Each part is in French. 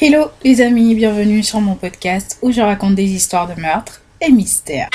Hello les amis, bienvenue sur mon podcast où je raconte des histoires de meurtres et mystères.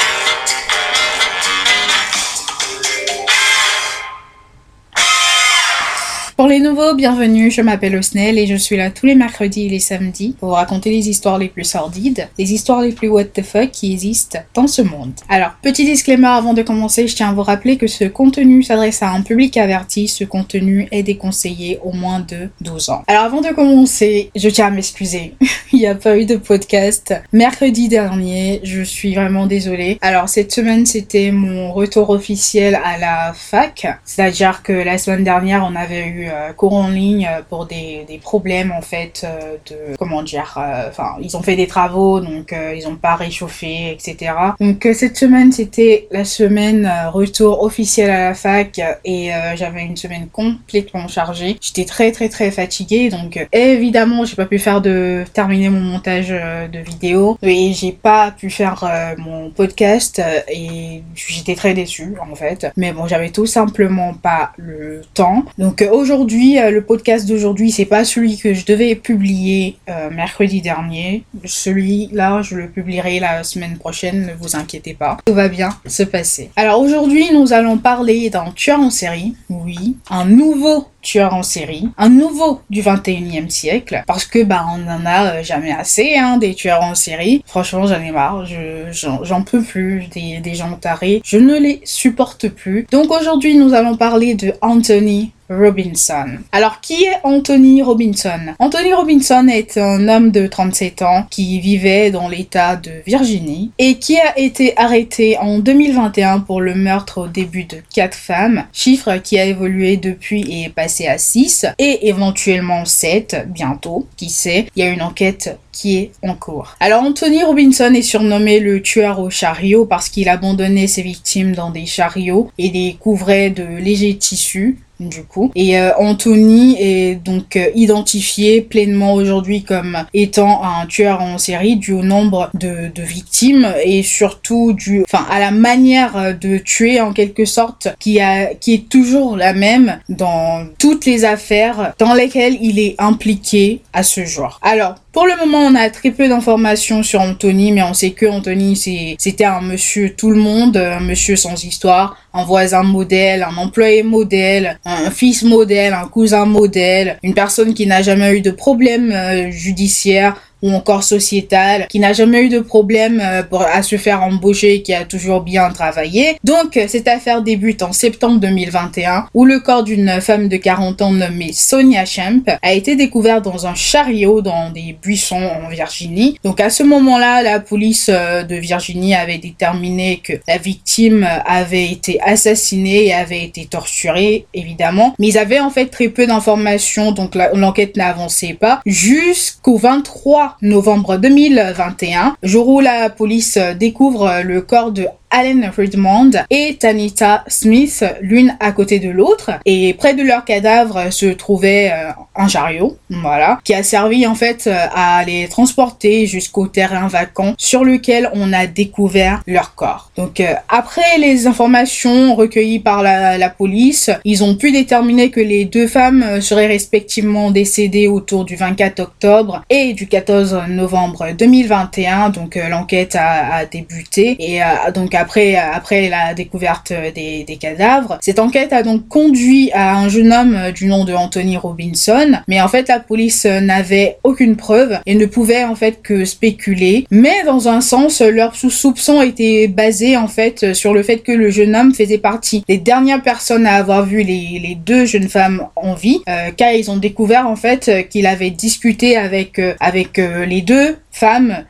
Pour les nouveaux, bienvenue, je m'appelle Osnel et je suis là tous les mercredis et les samedis pour vous raconter les histoires les plus sordides, les histoires les plus what the fuck qui existent dans ce monde. Alors, petit disclaimer avant de commencer, je tiens à vous rappeler que ce contenu s'adresse à un public averti, ce contenu est déconseillé au moins de 12 ans. Alors avant de commencer, je tiens à m'excuser, il n'y a pas eu de podcast mercredi dernier, je suis vraiment désolée. Alors cette semaine c'était mon retour officiel à la fac, c'est-à-dire que la semaine dernière on avait eu cours en ligne euh, pour des, des problèmes en fait euh, de comment dire enfin ils ont fait des travaux donc ils ont pas réchauffé etc donc cette semaine c'était la semaine retour officiel à la fac et j'avais une semaine complètement chargée. J'étais très très très fatiguée donc évidemment j'ai pas pu faire de terminer mon montage de vidéo et j'ai pas pu faire mon podcast et j'étais très déçue en fait. Mais bon j'avais tout simplement pas le temps. Donc aujourd'hui aujourd'hui, euh, le podcast d'aujourd'hui, c'est pas celui que je devais publier euh, mercredi dernier. Celui-là, je le publierai la semaine prochaine, ne vous inquiétez pas. Tout va bien se passer. Alors aujourd'hui, nous allons parler d'un tueur en série. Oui, un nouveau tueur en série, un nouveau du 21e siècle, parce que bah on en a euh, jamais assez hein, des tueurs en série. Franchement, j'en ai marre, j'en peux plus des, des gens tarés, je ne les supporte plus. Donc aujourd'hui, nous allons parler de Anthony Robinson. Alors, qui est Anthony Robinson? Anthony Robinson est un homme de 37 ans qui vivait dans l'état de Virginie et qui a été arrêté en 2021 pour le meurtre au début de quatre femmes, chiffre qui a évolué depuis et est passé à 6 et éventuellement 7 bientôt, qui sait. Il y a une enquête est en cours. Alors Anthony Robinson est surnommé le tueur au chariot parce qu'il abandonnait ses victimes dans des chariots et les couvrait de légers tissus du coup. Et euh, Anthony est donc euh, identifié pleinement aujourd'hui comme étant un tueur en série dû au nombre de, victimes et surtout dû, enfin, à la manière de tuer en quelque sorte qui est toujours la même dans toutes les affaires dans lesquelles il est impliqué à ce jour. Alors, pour le moment, on a très peu d'informations sur Anthony, mais on sait que Anthony, c'était un monsieur tout le monde, un monsieur sans histoire, un voisin modèle, un employé modèle, un fils modèle, un cousin modèle, une personne qui n'a jamais eu de problème euh, judiciaire, ou encore sociétal, qui n'a jamais eu de problème euh, pour, à se faire embaucher, qui a toujours bien travaillé. Donc, euh, cette affaire débute en septembre 2021, où le corps d'une femme de 40 ans nommée Sonia Champ a été découvert dans un chariot dans des buissons en Virginie. Donc, à ce moment-là, la police de Virginie avait déterminé que la victime avait été assassinée et avait été torturée, évidemment. Mais ils avaient en fait très peu d'informations, donc l'enquête n'avançait pas, jusqu'au 23 novembre 2021, jour où la police découvre le corps de Allen Redmond et Tanita Smith, l'une à côté de l'autre. Et près de leur cadavre se trouvait euh, un chariot, voilà, qui a servi en fait euh, à les transporter jusqu'au terrain vacant sur lequel on a découvert leur corps. Donc euh, après les informations recueillies par la, police, ils ont pu déterminer que les deux femmes seraient respectivement décédées autour du 24 octobre et du 14 novembre 2021. Donc l'enquête a, a, débuté et donc après, la découverte des, des, cadavres. Cette enquête a donc conduit à un jeune homme du nom de Anthony Robinson, mais en fait la police n'avait aucune preuve et ne pouvait en fait que spéculer. Mais dans un sens, leur soupçon était basé en fait sur le fait que le jeune homme faisait partie des dernières personnes à avoir vu les, deux jeunes femmes en vie, euh, car ils ont découvert en fait qu'il avait discuté avec euh, avec euh, les deux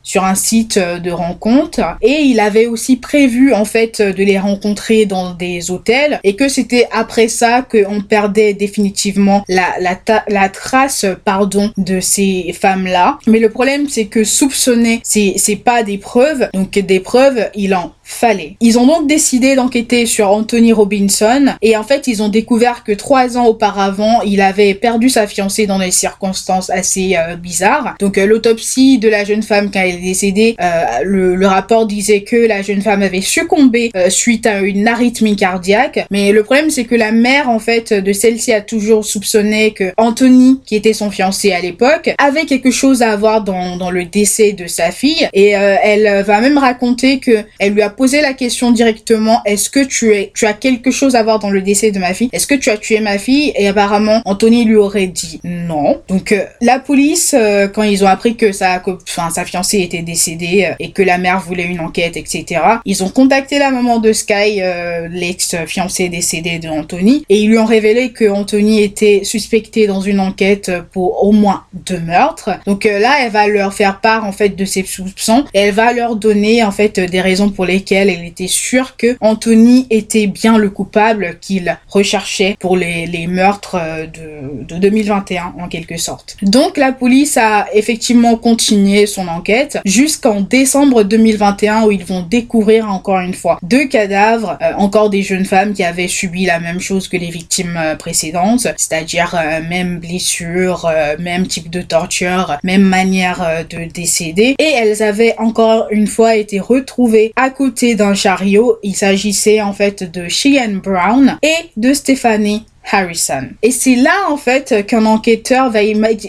sur un site de rencontre et il avait aussi prévu en fait de les rencontrer dans des hôtels. Et que c'était après ça qu'on perdait définitivement la, la, la trace pardon de ces femmes là mais le problème c'est que soupçonner c'est c'est pas des preuves. Donc des preuves il en fallait. Ils ont donc décidé d'enquêter sur Anthony Robinson et en fait ils ont découvert que trois ans auparavant il avait perdu sa fiancée dans des circonstances assez euh, bizarres. Donc euh, l'autopsie de la jeune femme quand elle est décédée, euh, le, rapport disait que la jeune femme avait succombé suite à une arythmie cardiaque. Mais le problème c'est que la mère en fait de celle-ci a toujours soupçonné que Anthony, qui était son fiancé à l'époque, avait quelque chose à avoir dans, dans le décès de sa fille et elle va même raconter que elle lui a posé la question directement est-ce que tu es tu as quelque chose à voir dans le décès de ma fille? Est-ce que tu as tué ma fille? Et apparemment Anthony lui aurait dit non. Donc euh, la police euh, quand ils ont appris que sa enfin sa fiancée était décédée euh, et que la mère voulait une enquête etc. Ils ont contacté la maman de Sky l'ex fiancée décédée de Anthony et ils lui ont révélé que Anthony était suspecté dans une enquête pour au moins deux meurtres. Donc là elle va leur faire part en fait de ses soupçons elle va leur donner en fait des raisons pour lesquelles elle était sûre que Anthony était bien le coupable qu'il recherchait pour les, meurtres euh, de, de 2021 en quelque sorte. Donc la police a effectivement continué son enquête jusqu'en décembre 2021 où ils vont découvrir encore une fois deux cadavres, euh, encore des jeunes femmes qui avaient subi la même chose que les victimes euh, précédentes, c'est-à-dire même blessure, même type de torture, même manière de décéder et elles avaient encore une fois été retrouvées à côté d'un chariot. Il s'agissait en fait de Cheyenne Brown et de Stephanie Et c'est là en fait qu'un enquêteur va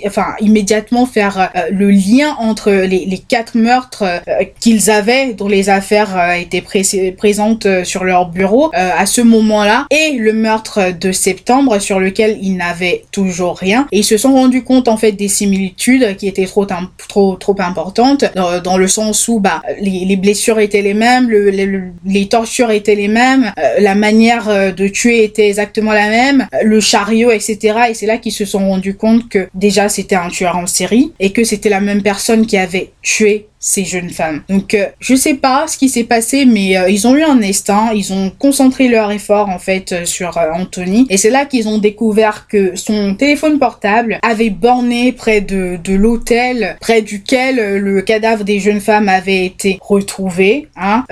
enfin, immédiatement faire euh, le lien entre les, quatre meurtres euh, qu'ils avaient, dont les affaires euh, étaient présentes sur leur bureau à ce moment-là, et le meurtre de septembre sur lequel ils n'avaient toujours rien. Et ils se sont rendus compte en fait des similitudes qui étaient trop trop trop importantes dans, le sens où bah les, les, blessures étaient les mêmes, le, les tortures étaient les mêmes, la manière de tuer était exactement la même le chariot, etc. Et c'est là qu'ils se sont rendus compte que déjà c'était un tueur en série et que c'était la même personne qui avait tué ces jeunes femmes. Donc euh, je sais pas ce qui s'est passé mais euh, ils ont eu un instinct, ils ont concentré leur effort en fait euh, sur Anthony. Et c'est là qu'ils ont découvert que son téléphone portable avait borné près de, de l'hôtel près duquel le cadavre des jeunes femmes avait été retrouvé hein.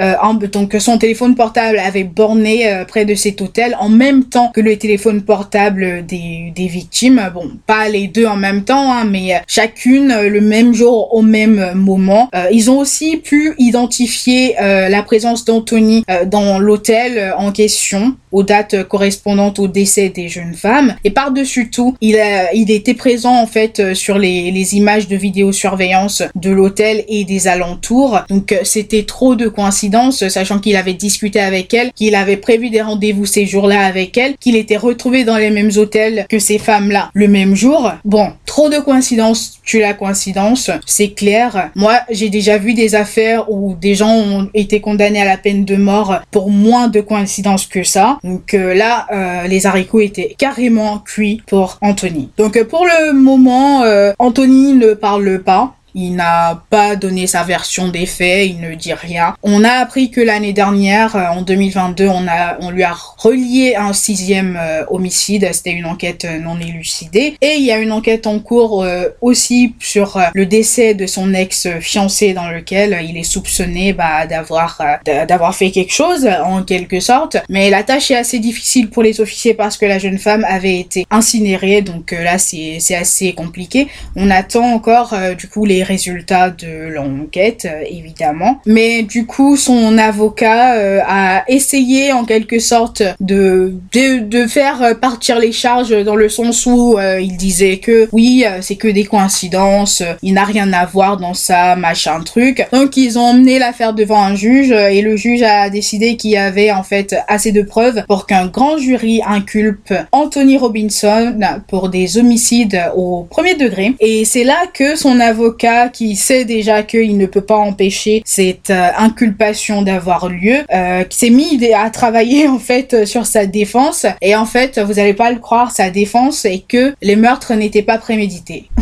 Donc son téléphone portable avait borné près de cet hôtel en même temps que le téléphone portable des, des victimes. Bon pas les deux en même temps hein, mais chacune le même jour au même moment. Euh, ils ont aussi pu identifier euh, la présence d'Anthony euh, dans l'hôtel en question aux dates correspondantes au décès des jeunes femmes. Et par-dessus tout, il, a, il était présent en fait sur les, les images de vidéosurveillance de l'hôtel et des alentours. Donc c'était trop de coïncidences, sachant qu'il avait discuté avec elle, qu'il avait prévu des rendez-vous ces jours-là avec elle, qu'il était retrouvé dans les mêmes hôtels que ces femmes-là le même jour. Bon, trop de coïncidences, tu la coïncidence, c'est clair. Moi, j'ai déjà vu des affaires où des gens ont été condamnés à la peine de mort pour moins de coïncidences que ça. Donc euh, là, euh, les haricots étaient carrément cuits pour Anthony. Donc euh, pour le moment, Anthony ne parle pas. Il n'a pas donné sa version des faits, il ne dit rien. On a appris que l'année dernière, euh, en 2022, on a, on lui a relié un sixième euh, homicide. C'était une enquête euh, non élucidée. Et il y a une enquête en cours aussi sur le décès de son ex-fiancé dans lequel il est soupçonné bah, d'avoir d'avoir fait quelque chose en quelque sorte. Mais la tâche est assez difficile pour les officiers parce que la jeune femme avait été incinérée. Donc là, c'est assez compliqué. On attend encore du coup les résultats de l'enquête, euh, évidemment. Mais du coup, son avocat euh, a essayé en quelque sorte de, de, faire partir les charges dans le sens où euh, il disait que oui, c'est que des coïncidences, il n'a rien à voir dans ça, machin truc. Donc ils ont emmené l'affaire devant un juge et le juge a décidé qu'il y avait en fait assez de preuves pour qu'un grand jury inculpe Anthony Robinson pour des homicides au premier degré. Et c'est là que son avocat qui sait déjà qu'il ne peut pas empêcher cette euh, inculpation d'avoir lieu, euh, qui s'est mis à travailler en fait sur sa défense. Et en fait, vous n'allez pas le croire, sa défense est que les meurtres n'étaient pas prémédités.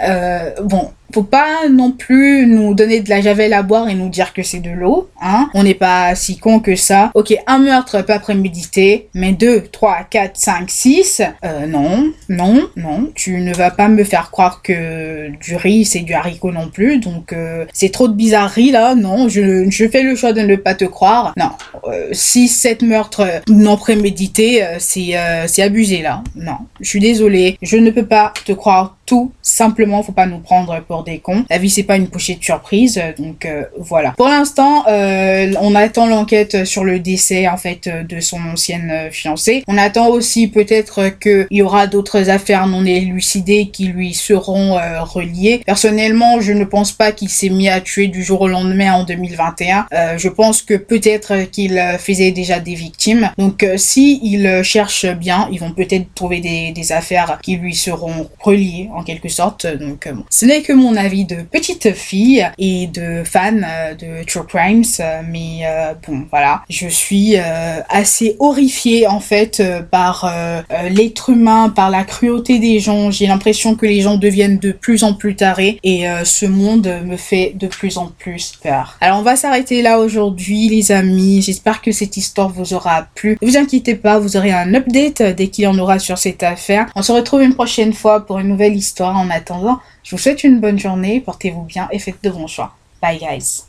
Euh, bon, faut pas non plus nous donner de la javel à boire et nous dire que c'est de l'eau, hein. On n'est pas si con que ça. Ok, un meurtre pas prémédité, mais deux, trois, quatre, cinq, six, euh, non, non, non. Tu ne vas pas me faire croire que du riz c'est du haricot non plus, donc euh, c'est trop de bizarreries là, non. Je, fais le choix de ne pas te croire. Non, euh, six, sept meurtres non prémédités, euh, c'est euh, c'est abusé là. Non, je suis désolée, je ne peux pas te croire tout simplement faut pas nous prendre pour des cons. La vie c'est pas une pochette de surprise donc euh, voilà. Pour l'instant euh, on attend l'enquête sur le décès en fait euh, de son ancienne euh, fiancée. On attend aussi peut-être que il y aura d'autres affaires non élucidées qui lui seront euh, reliées. Personnellement je ne pense pas qu'il s'est mis à tuer du jour au lendemain en 2021 Euh, je pense que peut-être qu'il euh, faisait déjà des victimes. Donc euh, si ils cherchent bien ils vont peut-être trouver des, des affaires qui lui seront reliées en quelque sorte. Donc, euh, bon. ce n'est que mon avis de petite fille et de fan euh, de True Crimes, euh, mais euh, bon, voilà. Je suis assez horrifiée en fait par l'être humain, par la cruauté des gens. J'ai l'impression que les gens deviennent de plus en plus tarés et ce monde me fait de plus en plus peur. Alors, on va s'arrêter là aujourd'hui, les amis. J'espère que cette histoire vous aura plu. Ne vous inquiétez pas, vous aurez un update dès qu'il y en aura sur cette affaire. On se retrouve une prochaine fois pour une nouvelle histoire. En attendant, je vous souhaite une bonne journée, portez-vous bien et faites de bons choix. Bye guys.